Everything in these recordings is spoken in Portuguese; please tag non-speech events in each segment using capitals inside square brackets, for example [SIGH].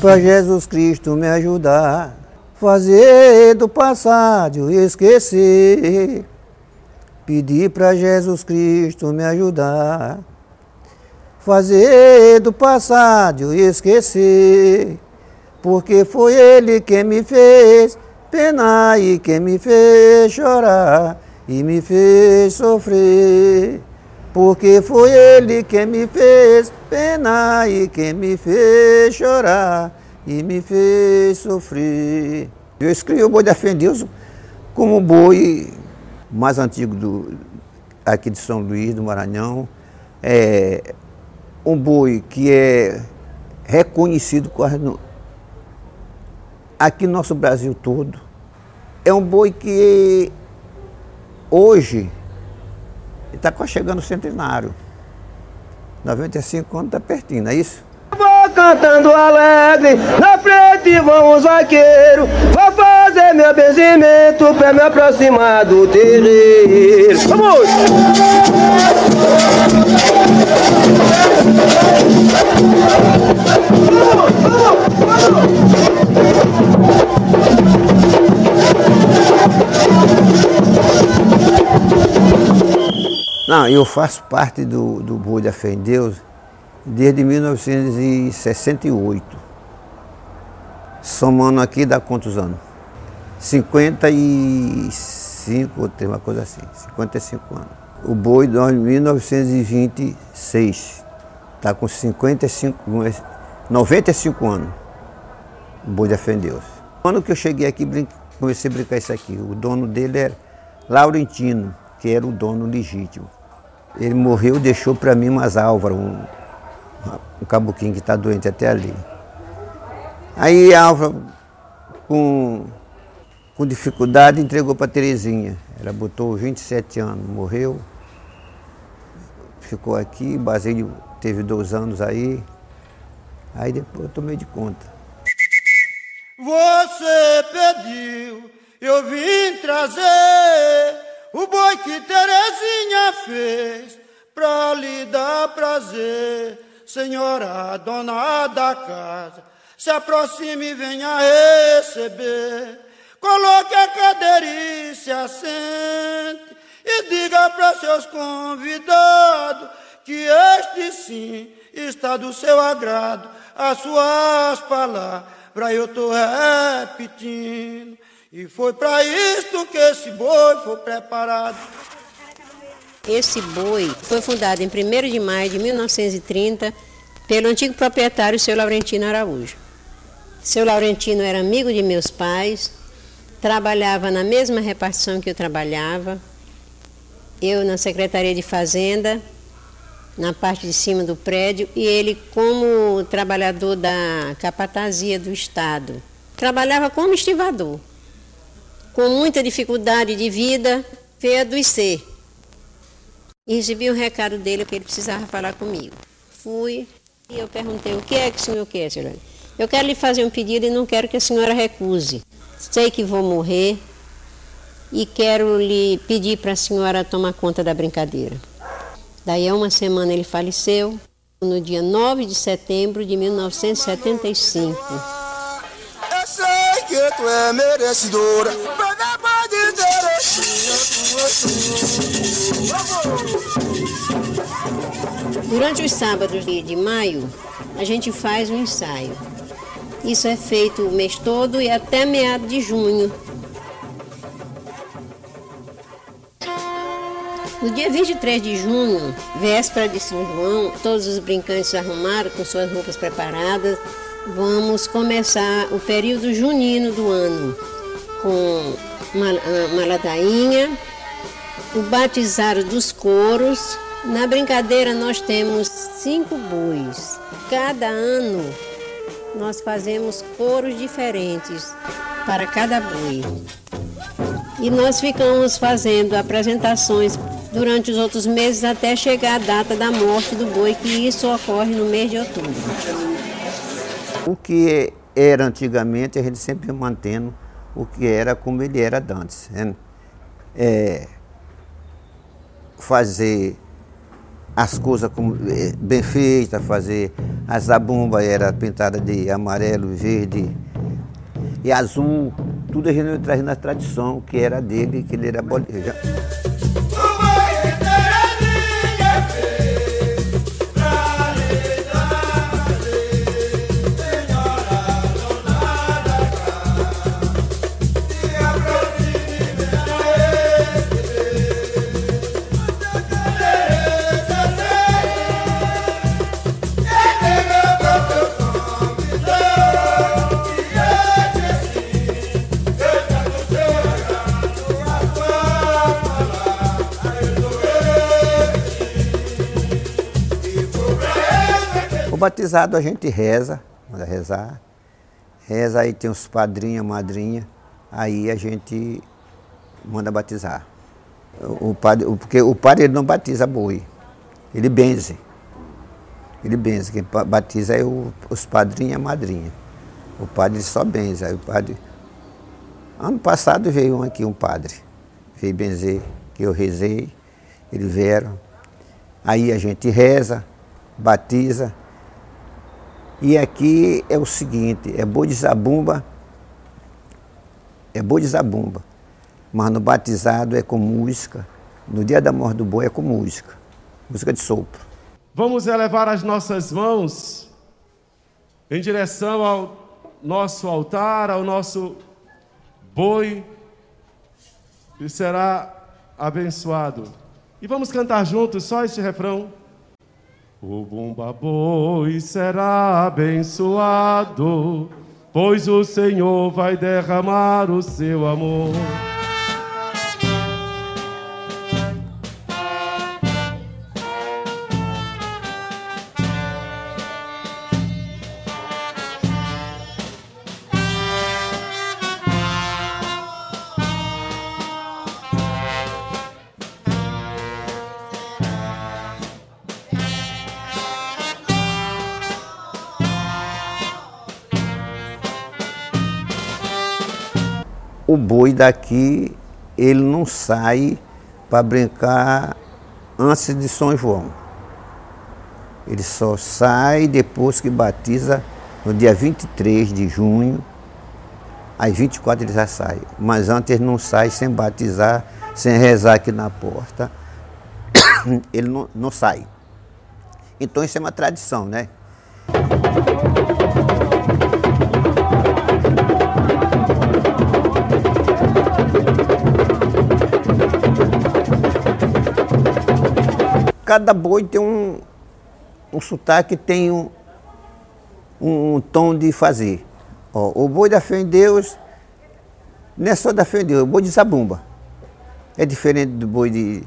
Para Jesus Cristo me ajudar, fazer do passado esquecer. Pedi para Jesus Cristo me ajudar, fazer do passado esquecer. Porque foi Ele quem me fez penar e quem me fez chorar e me fez sofrer. Porque foi Ele quem me fez penar e quem me fez chorar e me fez sofrer. Eu escrevi o boi da Deus como o boi mais antigo do, aqui de São Luís, do Maranhão. É um boi que é reconhecido quase no, aqui no nosso Brasil todo. É um boi que hoje está chegando o centenário. 95 anos está pertinho, não é isso? Vou cantando alegre, na frente vão os vaqueiros. Vou fazer meu benzimento para me aproximar do terreiro. Vamos! Não, eu faço parte do, do Boi da Fé em Deus desde 1968. Somando aqui dá quantos anos? 55, tem uma coisa assim, 55 anos. O boi de 1926 está com 55, 95 anos. O boi da Fé em Deus. Quando que eu cheguei aqui, comecei a brincar isso aqui. O dono dele era Laurentino, que era o dono legítimo. Ele morreu, deixou para mim umas álvaras, um, um cabuquinho que está doente até ali. Aí a Álvaro, com, com dificuldade, entregou para Terezinha. Ela botou 27 anos, morreu. Ficou aqui, Basílio teve dois anos aí. Aí depois eu tomei de conta. Você pediu, eu vim trazer o boi que Terezinha fez pra lhe dar prazer. Senhora, dona da casa, se aproxime e venha receber. Coloque a cadeira e se assente e diga para seus convidados que este sim está do seu agrado. As suas palavras eu tô repetindo. E foi para isto que esse boi foi preparado. Esse boi foi fundado em 1 de maio de 1930 pelo antigo proprietário, seu Laurentino Araújo. Seu Laurentino era amigo de meus pais, trabalhava na mesma repartição que eu trabalhava, eu na Secretaria de Fazenda, na parte de cima do prédio, e ele como trabalhador da capatazia do Estado. Trabalhava como estivador com muita dificuldade de vida, veio adoecer. E recebi um recado dele que ele precisava falar comigo. Fui e eu perguntei, o que é que o senhor quer, senhora? Eu quero lhe fazer um pedido e não quero que a senhora recuse. Sei que vou morrer e quero lhe pedir para a senhora tomar conta da brincadeira. Daí a uma semana ele faleceu, no dia 9 de setembro de 1975. Tu é merecedora. Durante os sábados de maio, a gente faz um ensaio. Isso é feito o mês todo e até meado de junho. No dia 23 de junho, véspera de São João, todos os brincantes se arrumaram com suas roupas preparadas. Vamos começar o período junino do ano com uma, uma ladainha, o batizado dos coros. Na brincadeira nós temos cinco bois. Cada ano nós fazemos coros diferentes para cada boi. E nós ficamos fazendo apresentações durante os outros meses até chegar a data da morte do boi, que isso ocorre no mês de outubro. O que era antigamente, a gente sempre mantendo o que era como ele era antes. Né? É, fazer as coisas como, é, bem feitas, fazer A zabumba era pintada de amarelo, verde e azul. Tudo a gente traz na tradição que era dele, que ele era boleiro. O batizado a gente reza, manda rezar. Reza, aí tem os padrinhos, madrinha, aí a gente manda batizar. O padre, porque o padre ele não batiza boi, ele benze. Ele benze, quem batiza é o, os padrinhos e a madrinha. O padre só benze, aí o padre... Ano passado veio aqui, um padre, veio benzer, que eu rezei, eles vieram. Aí a gente reza, batiza, e aqui é o seguinte, é boi de zabumba, é boi de zabumba, mas no batizado é com música, no dia da morte do boi é com música, música de sopro. Vamos elevar as nossas mãos em direção ao nosso altar, ao nosso boi, que será abençoado. E vamos cantar juntos só este refrão. O bumba boi será abençoado, pois o Senhor vai derramar o seu amor. O boi daqui, ele não sai para brincar antes de São João. Ele só sai depois que batiza no dia 23 de junho, às 24 ele já sai. Mas antes ele não sai sem batizar, sem rezar aqui na porta. [COUGHS] Ele não, não sai. Então isso é uma tradição, né? Cada boi tem um, um sotaque, tem um, um, um tom de fazer. Ó, o boi da fé em Deus não é só da fé em Deus, é o boi de zabumba. É diferente do boi de,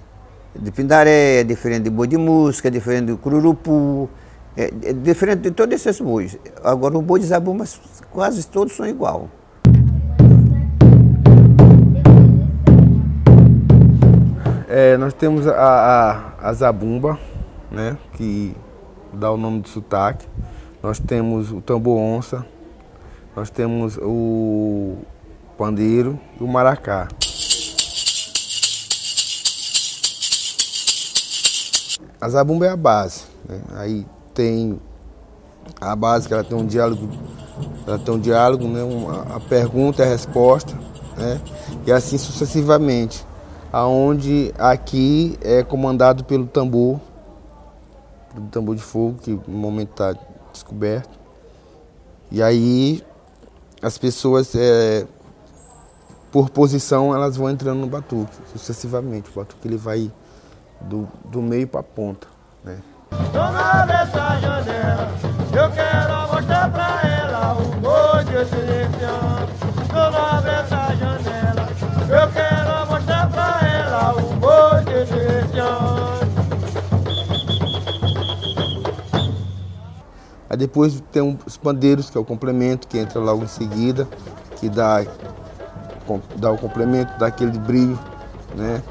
de pindaré, é diferente do boi de música, é diferente do cururupu, é, é diferente de todos esses bois. Agora o boi de zabumba quase todos são igual. É, nós temos a, a, a, zabumba, né, que dá o nome de sotaque. Nós temos o tambor onça, nós temos o pandeiro e o maracá. A zabumba é a base. Né? Aí tem a base que ela tem um diálogo, ela tem um diálogo, né? Uma, a pergunta e a resposta, né? E assim sucessivamente aonde aqui é comandado pelo tambor, pelo tambor de fogo, que no momento está descoberto. E aí as pessoas, é, por posição, elas vão entrando no batuque, sucessivamente. O batuque ele vai do, do meio para a ponta. Né? Dona dessa janela, eu quero mostrar pra depois tem os pandeiros, que é o complemento, que entra logo em seguida, que dá, dá o complemento, dá aquele brilho, né?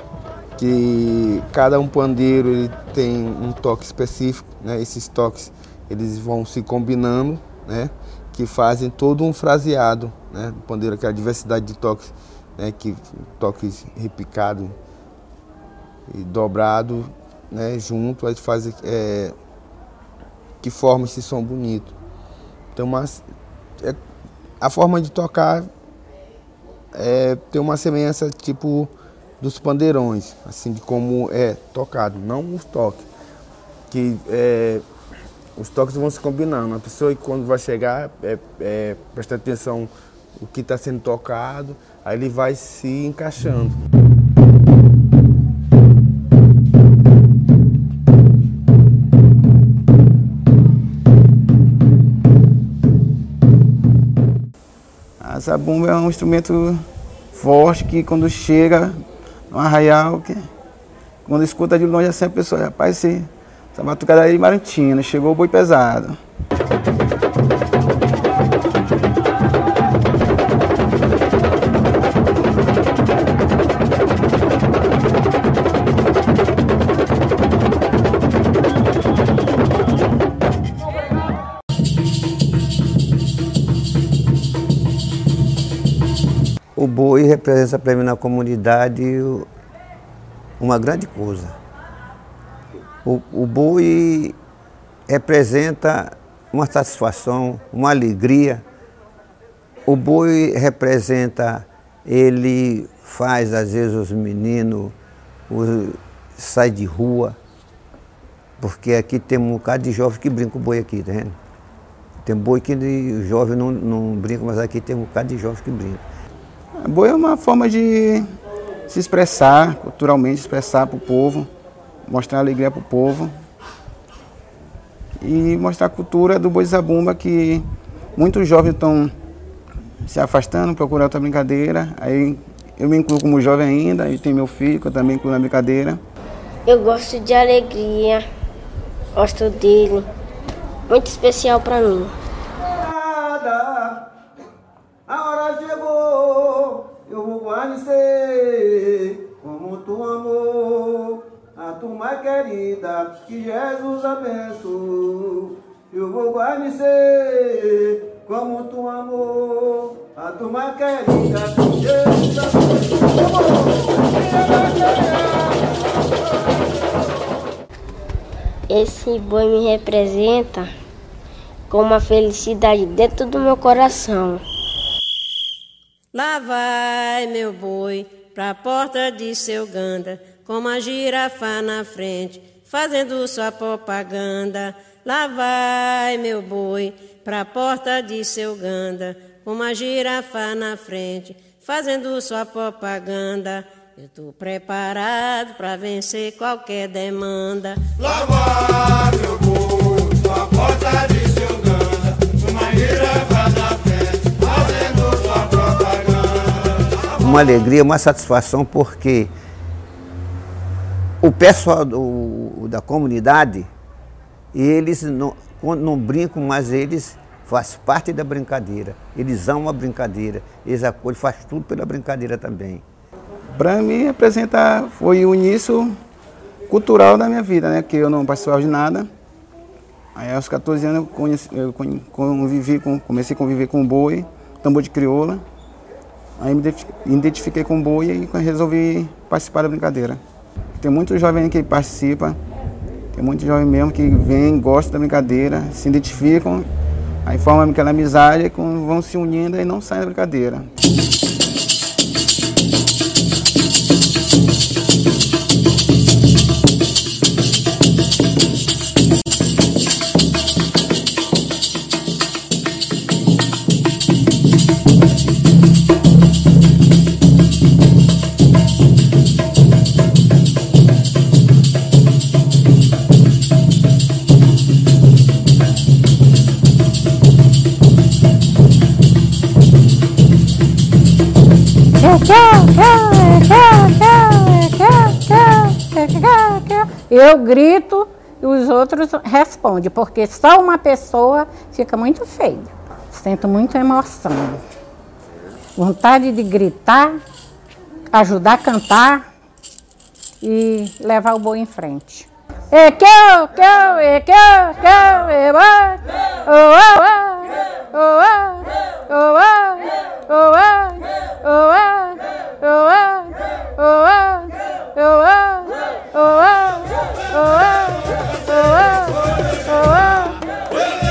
Que cada um pandeiro ele tem um toque específico, né? Esses toques eles vão se combinando, né? Que fazem todo um fraseado, né? O pandeiro, que é diversidade de toques, né? Que toques repicado e dobrado, né? Junto, aí faz é, que forma esse som bonito. Então, mas, é, a forma de tocar é, tem uma semelhança tipo dos pandeirões, assim, de como é tocado, não os toques. Que é, os toques vão se combinando. A pessoa quando vai chegar, é, é, presta atenção o que está sendo tocado, aí ele vai se encaixando. Zabumba é um instrumento forte que quando chega no arraial, que, quando escuta de longe assim a pessoa, rapaz, essa batucada aí de Marantina, chegou o boi pesado. O boi representa para mim na comunidade uma grande coisa. O, o boi representa uma satisfação, uma alegria. O boi representa, ele faz às vezes os meninos os, sai de rua, porque aqui tem um bocado de jovem que brinca o boi aqui, tá vendo? Tem boi que o jovem não, não brinca, mas aqui tem um bocado de jovem que brinca. Boi é uma forma de se expressar, culturalmente expressar para o povo, mostrar alegria para o povo e mostrar a cultura do boi zabumba que muitos jovens estão se afastando, procurando outra brincadeira. Aí eu me incluo como jovem ainda, e tem meu filho que eu também incluo na brincadeira. Eu gosto de alegria, gosto dele, muito especial para mim. Que Jesus abençoe. Eu vou conhecer como tu amou a tua mais querida, que Jesus Esse boi me representa com uma felicidade dentro do meu coração. Lá vai meu boi pra porta de seu ganda, com uma girafa na frente, fazendo sua propaganda. Lá vai meu boi pra porta de seu ganda, com uma girafa na frente, fazendo sua propaganda. Eu tô preparado pra vencer qualquer demanda. Lá vai meu boi, a porta de seu ganda, uma girafa na frente, fazendo sua propaganda. Uma alegria, uma satisfação, porque o pessoal do- da comunidade, eles não, não brincam, mas eles fazem parte da brincadeira. Eles amam a brincadeira, eles acolhem, faz tudo pela brincadeira também. Para mim representa, foi o início cultural da minha vida, né? Que eu não participava de nada. Aí aos 14 anos eu, conheci, eu con- convivi com, comecei a conviver com o boi, tambor de crioula. Aí me identifi- identifiquei com o boi e resolvi participar da brincadeira. Tem muitos jovens que participam, tem muitos jovens mesmo que vêm, gostam da brincadeira, se identificam, aí formam aquela amizade, vão se unindo e não saem da brincadeira. Eu grito e os outros respondem, porque só uma pessoa fica muito feio. Sinto muita emoção. Vontade de gritar, ajudar a cantar e levar o boi em frente. E que eu, e que eu, e vai. Oh, oh, oh, oh, oh, oh, oh, oh, oh, oh, oh, oh, oh, oh, oh, oh,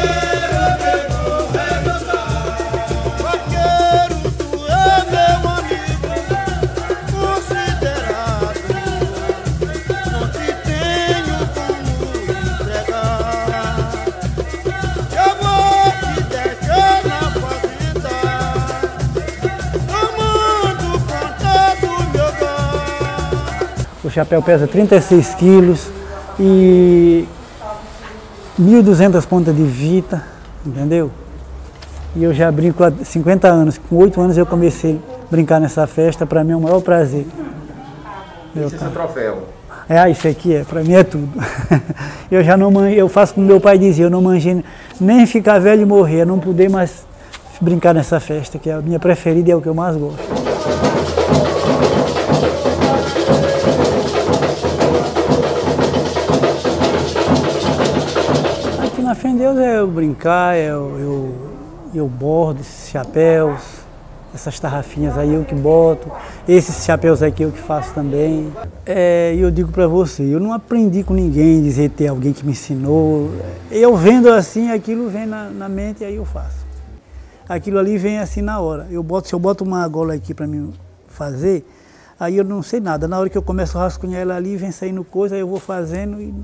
chapéu pesa 36 quilos e 1.200 pontas de vita, entendeu? E eu já brinco há 50 anos. Com 8 anos eu comecei a brincar nessa festa, para mim é o maior prazer. Esse é seu troféu. É, ah, isso aqui é, para mim é tudo. [LAUGHS] eu já não man... eu faço como meu pai dizia, eu não manjei nem ficar velho e morrer, não poder mais brincar nessa festa, que é a minha preferida e é o que eu mais gosto. Fé em Deus é eu brincar, é eu, eu, eu bordo esses chapéus, essas tarrafinhas aí eu que boto, esses chapéus aqui eu que faço também. É, e eu digo para você, eu não aprendi com ninguém dizer ter alguém que me ensinou. Eu vendo assim, aquilo vem na, na mente e aí eu faço. Aquilo ali vem assim na hora. Eu boto, se eu boto uma gola aqui para mim fazer, aí eu não sei nada. Na hora que eu começo a rascunhar ela ali, vem saindo coisa, aí eu vou fazendo e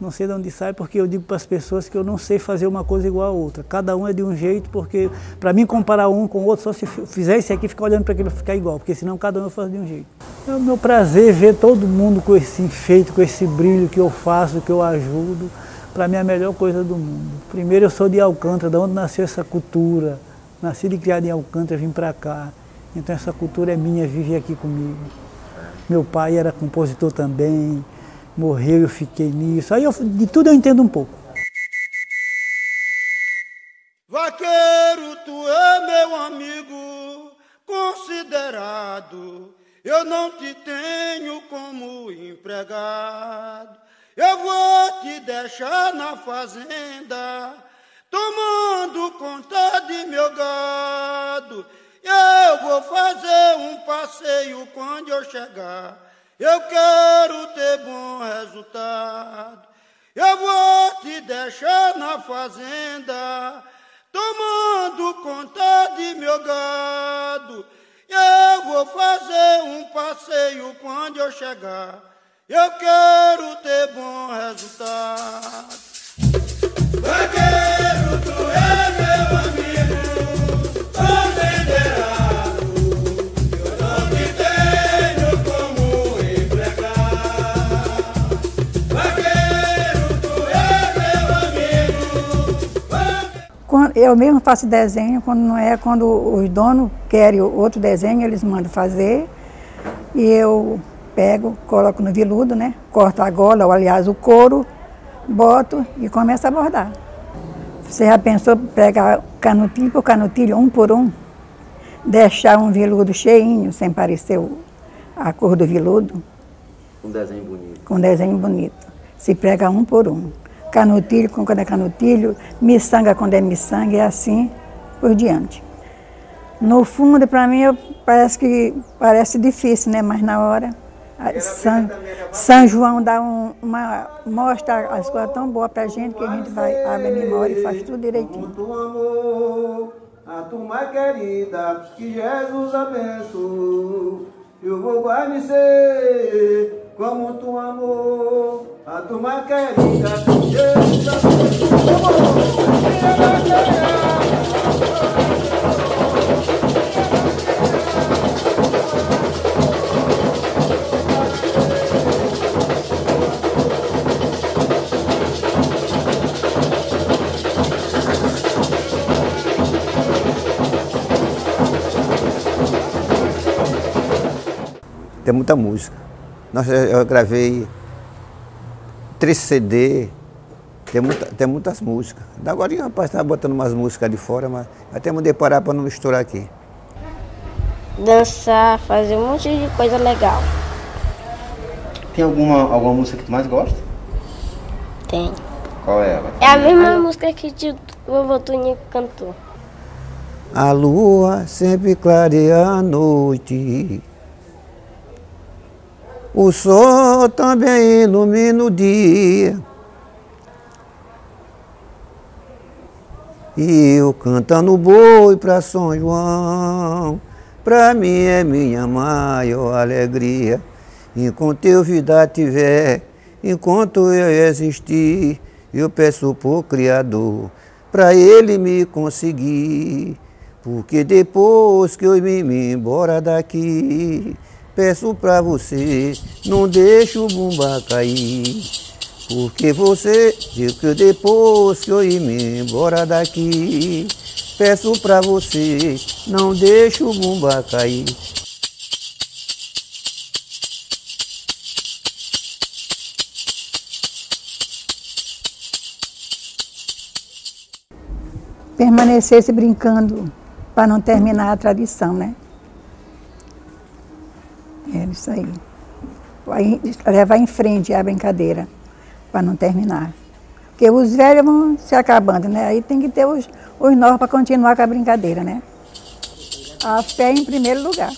não sei de onde sai, porque eu digo para as pessoas que eu não sei fazer uma coisa igual a outra. Cada um é de um jeito, porque para mim comparar um com o outro, só se fizer esse aqui, ficar olhando para aquilo ficar igual, porque senão cada um faz de um jeito. É o meu prazer ver todo mundo com esse enfeite, com esse brilho que eu faço, que eu ajudo. Para mim é a melhor coisa do mundo. Primeiro eu sou de Alcântara, de onde nasceu essa cultura. Nasci e criado em Alcântara, vim para cá. Então essa cultura é minha, vive aqui comigo. Meu pai era compositor também, morreu, eu fiquei nisso. Aí eu, de tudo eu entendo um pouco. Vaqueiro, tu é meu amigo considerado. Eu não te tenho como empregado. Eu vou te deixar na fazenda, tomando conta de meu gado. Eu vou fazer um passeio quando eu chegar. Eu quero ter bom resultado. Eu vou te deixar na fazenda, tomando conta de meu gado. Eu vou fazer um passeio quando eu chegar. Eu quero ter bom resultado. Eu quero, tu é meu Eu mesmo faço desenho, quando não é, quando os donos querem outro desenho, eles mandam fazer. E eu pego, coloco no veludo, né? Corto a gola, ou aliás o couro, boto e começo a bordar. Você já pensou pegar canutilho por canutilho, um por um? Deixar um veludo cheinho, sem parecer a cor do veludo? Um desenho bonito. com desenho bonito. Se prega um por um. Canutilho com quando é canutilho, miçanga quando é miçanga e assim por diante. No fundo, para mim, eu- parece que parece difícil, né? Mas na hora, São, São João dá um- uma mostra as coisas tão boas para a gente que a gente vai abre a memória e faz tudo direitinho. Muito amor, a turma querida, que Jesus abençoe. Eu vou guarnecer com muito amor, a turma querida, Tem muita música. Eu eu gravei três CD, tem, muita, tem muitas músicas. Da agora, rapaz, estava botando umas músicas de fora, mas até mudei parar para não misturar aqui. Dançar, fazer um monte de coisa legal. Tem alguma, alguma música que tu mais gosta? Tem. Qual é ela? É a mesma música que o vovô Toninho cantou. A lua sempre clareia a noite. O sol também ilumina o dia. E eu cantando boi pra São João, pra mim é minha maior alegria. Enquanto eu vida tiver, enquanto eu existir, eu peço pro Criador, pra Ele me conseguir. Porque depois que eu me me embora daqui, Peço pra você, não deixe o bumba cair. Porque você viu que depois que eu ir me embora daqui. Peço pra você, não deixe o bumba cair. permanecesse brincando para não terminar a tradição, né? É isso aí. Vai levar em frente a brincadeira para não terminar. Porque os velhos vão se acabando, né? Aí tem que ter os, os novos para continuar com a brincadeira, né? A fé em primeiro lugar.